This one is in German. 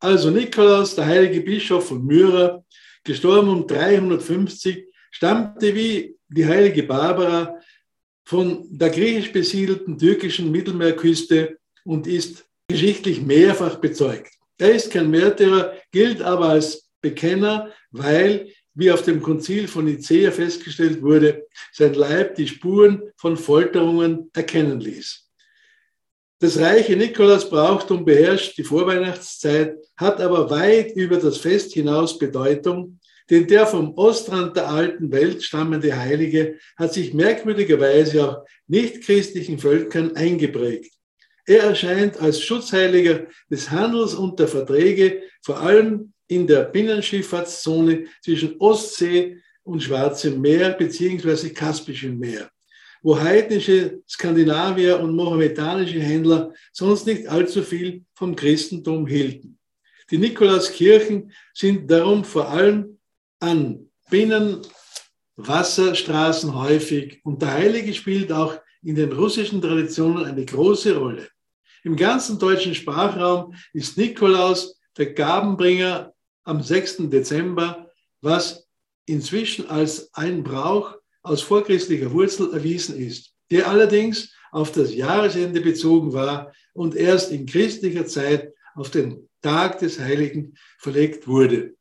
Also Nikolaus, der heilige Bischof von Myra, gestorben um 350, stammte wie die heilige Barbara von der griechisch besiedelten türkischen Mittelmeerküste und ist geschichtlich mehrfach bezeugt. Er ist kein Märtyrer, gilt aber als Bekenner, weil, wie auf dem Konzil von Nicea festgestellt wurde, sein Leib die Spuren von Folterungen erkennen ließ. Das reiche Nikolausbrauchtum beherrscht die Vorweihnachtszeit, hat aber weit über das Fest hinaus Bedeutung, denn der vom Ostrand der alten Welt stammende Heilige hat sich merkwürdigerweise auch nichtchristlichen Völkern eingeprägt. Er erscheint als Schutzheiliger des Handels und der Verträge, vor allem in der Binnenschifffahrtszone zwischen Ostsee und Schwarzem Meer bzw. Kaspischem Meer wo heidnische Skandinavier und mohammedanische Händler sonst nicht allzu viel vom Christentum hielten. Die Nikolauskirchen sind darum vor allem an Binnenwasserstraßen häufig und der Heilige spielt auch in den russischen Traditionen eine große Rolle. Im ganzen deutschen Sprachraum ist Nikolaus der Gabenbringer am 6. Dezember, was inzwischen als ein Brauch aus vorchristlicher Wurzel erwiesen ist, der allerdings auf das Jahresende bezogen war und erst in christlicher Zeit auf den Tag des Heiligen verlegt wurde.